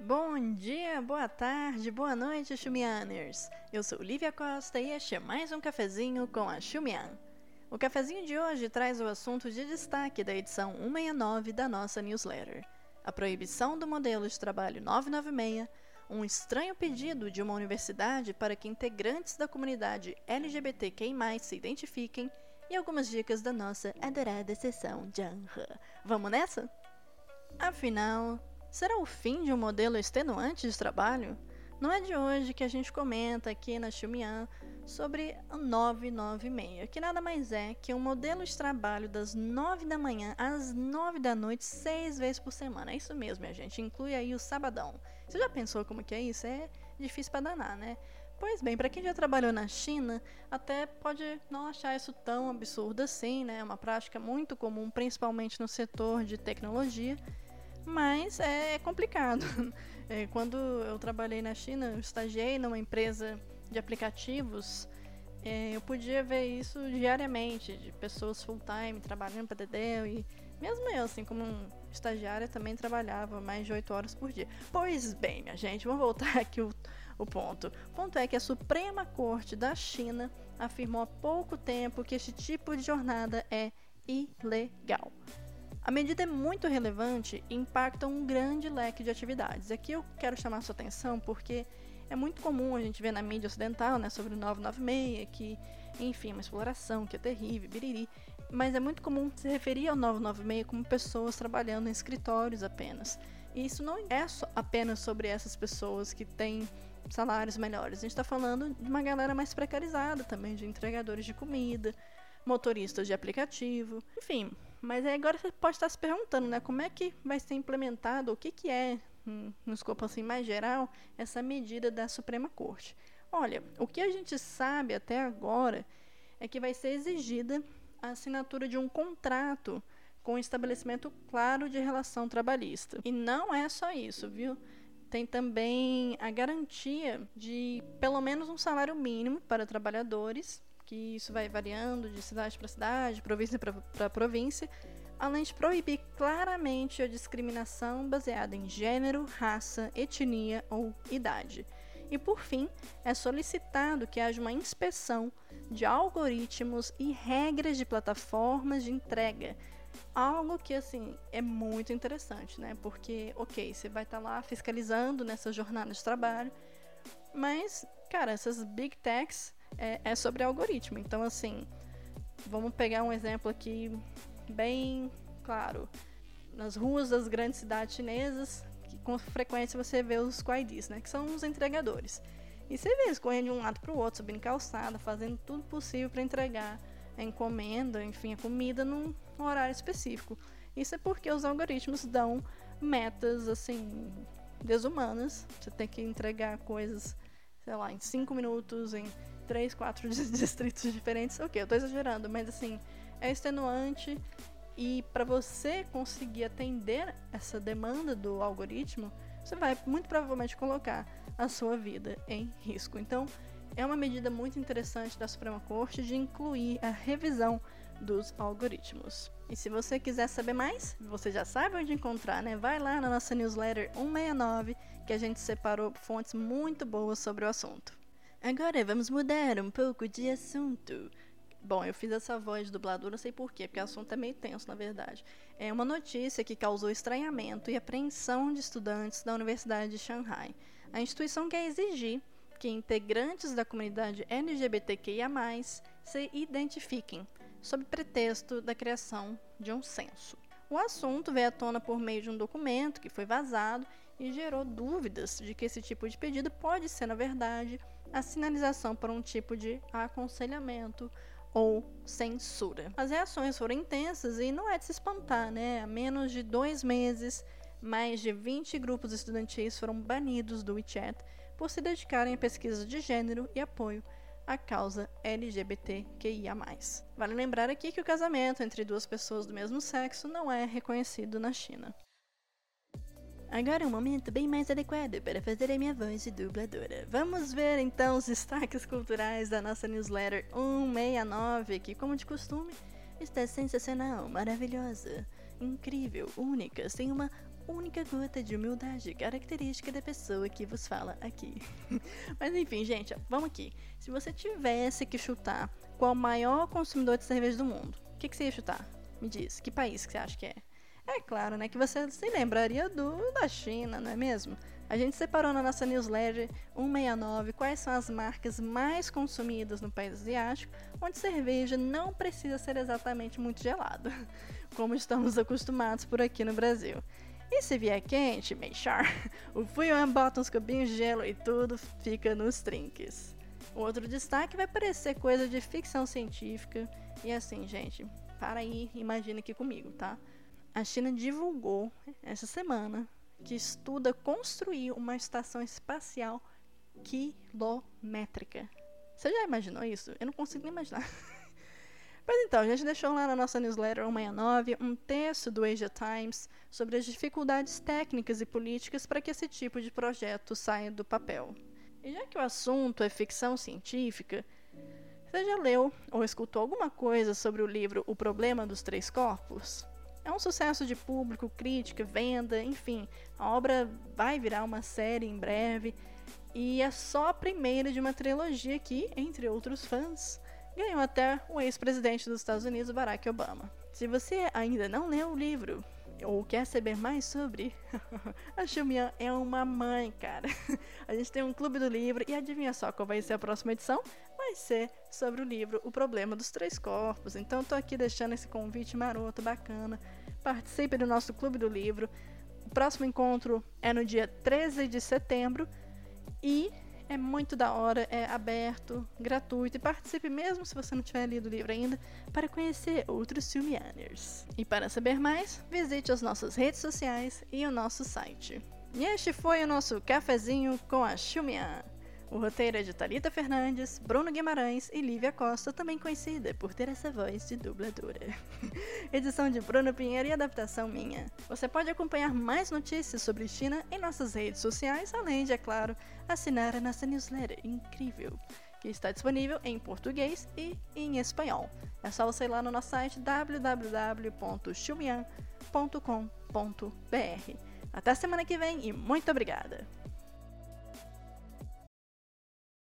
Bom dia, boa tarde, boa noite, Xumianers! Eu sou Lívia Costa e este é mais um cafezinho com a Xumian. O cafezinho de hoje traz o assunto de destaque da edição 169 da nossa newsletter: a proibição do modelo de trabalho 996, um estranho pedido de uma universidade para que integrantes da comunidade LGBTQI se identifiquem e algumas dicas da nossa adorada sessão Janra. Vamos nessa? Afinal, será o fim de um modelo extenuante de trabalho? Não é de hoje que a gente comenta aqui na Xumian sobre o 996, que nada mais é que um modelo de trabalho das 9 da manhã às 9 da noite, seis vezes por semana. É isso mesmo, minha gente. Inclui aí o sabadão. Você já pensou como que é isso? É difícil para danar, né? Pois bem, para quem já trabalhou na China, até pode não achar isso tão absurdo assim, né? É uma prática muito comum, principalmente no setor de tecnologia, mas é complicado. É, quando eu trabalhei na China, eu estagiei numa empresa de aplicativos, é, eu podia ver isso diariamente, de pessoas full-time trabalhando para Dedéu e mesmo eu, assim, como um estagiária, também trabalhava mais de 8 horas por dia. Pois bem, minha gente, vamos voltar aqui o, o ponto. O ponto é que a Suprema Corte da China afirmou há pouco tempo que este tipo de jornada é ilegal. A medida é muito relevante e impacta um grande leque de atividades. Aqui eu quero chamar sua atenção porque é muito comum a gente ver na mídia ocidental, né, sobre o 996, que, enfim, uma exploração que é terrível, biriri, mas é muito comum se referir ao 996 como pessoas trabalhando em escritórios apenas. E isso não é apenas sobre essas pessoas que têm salários melhores. A gente está falando de uma galera mais precarizada também, de entregadores de comida, motoristas de aplicativo, enfim. Mas agora você pode estar se perguntando, né, como é que vai ser implementado, o que, que é no escopo assim mais geral, essa medida da Suprema Corte. Olha, o que a gente sabe até agora é que vai ser exigida a assinatura de um contrato com estabelecimento claro de relação trabalhista. E não é só isso, viu? Tem também a garantia de pelo menos um salário mínimo para trabalhadores, que isso vai variando de cidade para cidade, província para província, além de proibir claramente a discriminação baseada em gênero, raça, etnia ou idade. E por fim, é solicitado que haja uma inspeção de algoritmos e regras de plataformas de entrega. Algo que assim é muito interessante, né? Porque, ok, você vai estar tá lá fiscalizando nessa jornada de trabalho, mas, cara, essas big techs é, é sobre algoritmo. Então, assim, vamos pegar um exemplo aqui bem claro. Nas ruas das grandes cidades chinesas, que com frequência você vê os quaidis, né, que são os entregadores. E você vê eles correndo de um lado para o outro, subindo calçada, fazendo tudo possível para entregar a encomenda, enfim, a comida num horário específico. Isso é porque os algoritmos dão metas assim desumanas. Você tem que entregar coisas, sei lá, em 5 minutos, em 3, 4 distritos diferentes. Ok, eu estou exagerando, mas assim, é extenuante e para você conseguir atender essa demanda do algoritmo, você vai muito provavelmente colocar a sua vida em risco. Então, é uma medida muito interessante da Suprema Corte de incluir a revisão dos algoritmos. E se você quiser saber mais, você já sabe onde encontrar, né? Vai lá na nossa newsletter 169, que a gente separou fontes muito boas sobre o assunto. Agora vamos mudar um pouco de assunto. Bom, eu fiz essa voz de dublador, não sei porquê, porque o assunto é meio tenso, na verdade. É uma notícia que causou estranhamento e apreensão de estudantes da Universidade de Shanghai. A instituição quer exigir que integrantes da comunidade LGBTQIA, se identifiquem, sob pretexto da criação de um censo. O assunto veio à tona por meio de um documento que foi vazado e gerou dúvidas de que esse tipo de pedido pode ser, na verdade, a sinalização para um tipo de aconselhamento ou censura. As reações foram intensas e não é de se espantar, né? Há menos de dois meses, mais de 20 grupos estudantis foram banidos do WeChat por se dedicarem a pesquisa de gênero e apoio à causa LGBTQIA. Vale lembrar aqui que o casamento entre duas pessoas do mesmo sexo não é reconhecido na China. Agora é um momento bem mais adequado para fazer a minha voz de dubladora. Vamos ver então os destaques culturais da nossa newsletter 169, que, como de costume, está sensacional, maravilhosa, incrível, única, sem uma única gota de humildade característica da pessoa que vos fala aqui. Mas enfim, gente, vamos aqui. Se você tivesse que chutar qual o maior consumidor de cerveja do mundo, o que, que você ia chutar? Me diz, que país que você acha que é? É claro, né, que você se lembraria do da China, não é mesmo? A gente separou na nossa newsletter 169 quais são as marcas mais consumidas no país asiático, onde cerveja não precisa ser exatamente muito gelada, como estamos acostumados por aqui no Brasil. E se vier quente, meixar, o Fuyan bota uns cubinhos de gelo e tudo fica nos trinques. Outro destaque vai parecer coisa de ficção científica, e assim, gente, para aí, imagina aqui comigo, tá? A China divulgou essa semana que estuda construir uma estação espacial quilométrica. Você já imaginou isso? Eu não consigo nem imaginar. Mas então, a gente deixou lá na nossa newsletter 169 um texto do Asia Times sobre as dificuldades técnicas e políticas para que esse tipo de projeto saia do papel. E já que o assunto é ficção científica, você já leu ou escutou alguma coisa sobre o livro O Problema dos Três Corpos? É um sucesso de público, crítica, venda, enfim. A obra vai virar uma série em breve e é só a primeira de uma trilogia que, entre outros fãs, ganhou até o ex-presidente dos Estados Unidos, Barack Obama. Se você ainda não leu o livro ou quer saber mais sobre, a Xumian é uma mãe, cara. A gente tem um clube do livro e adivinha só qual vai ser a próxima edição? Vai ser sobre o livro O Problema dos Três Corpos. Então tô aqui deixando esse convite maroto, bacana participe do nosso Clube do Livro. O próximo encontro é no dia 13 de setembro e é muito da hora, é aberto, gratuito e participe mesmo se você não tiver lido o livro ainda para conhecer outros filmianers. E para saber mais, visite as nossas redes sociais e o nosso site. E este foi o nosso cafezinho com a Xumian. O roteiro é de Talita Fernandes, Bruno Guimarães e Lívia Costa, também conhecida por ter essa voz de dubladora. Edição de Bruno Pinheiro e adaptação minha. Você pode acompanhar mais notícias sobre China em nossas redes sociais, além de, é claro, assinar a nossa newsletter incrível, que está disponível em português e em espanhol. É só você ir lá no nosso site www.xumian.com.br. Até semana que vem e muito obrigada!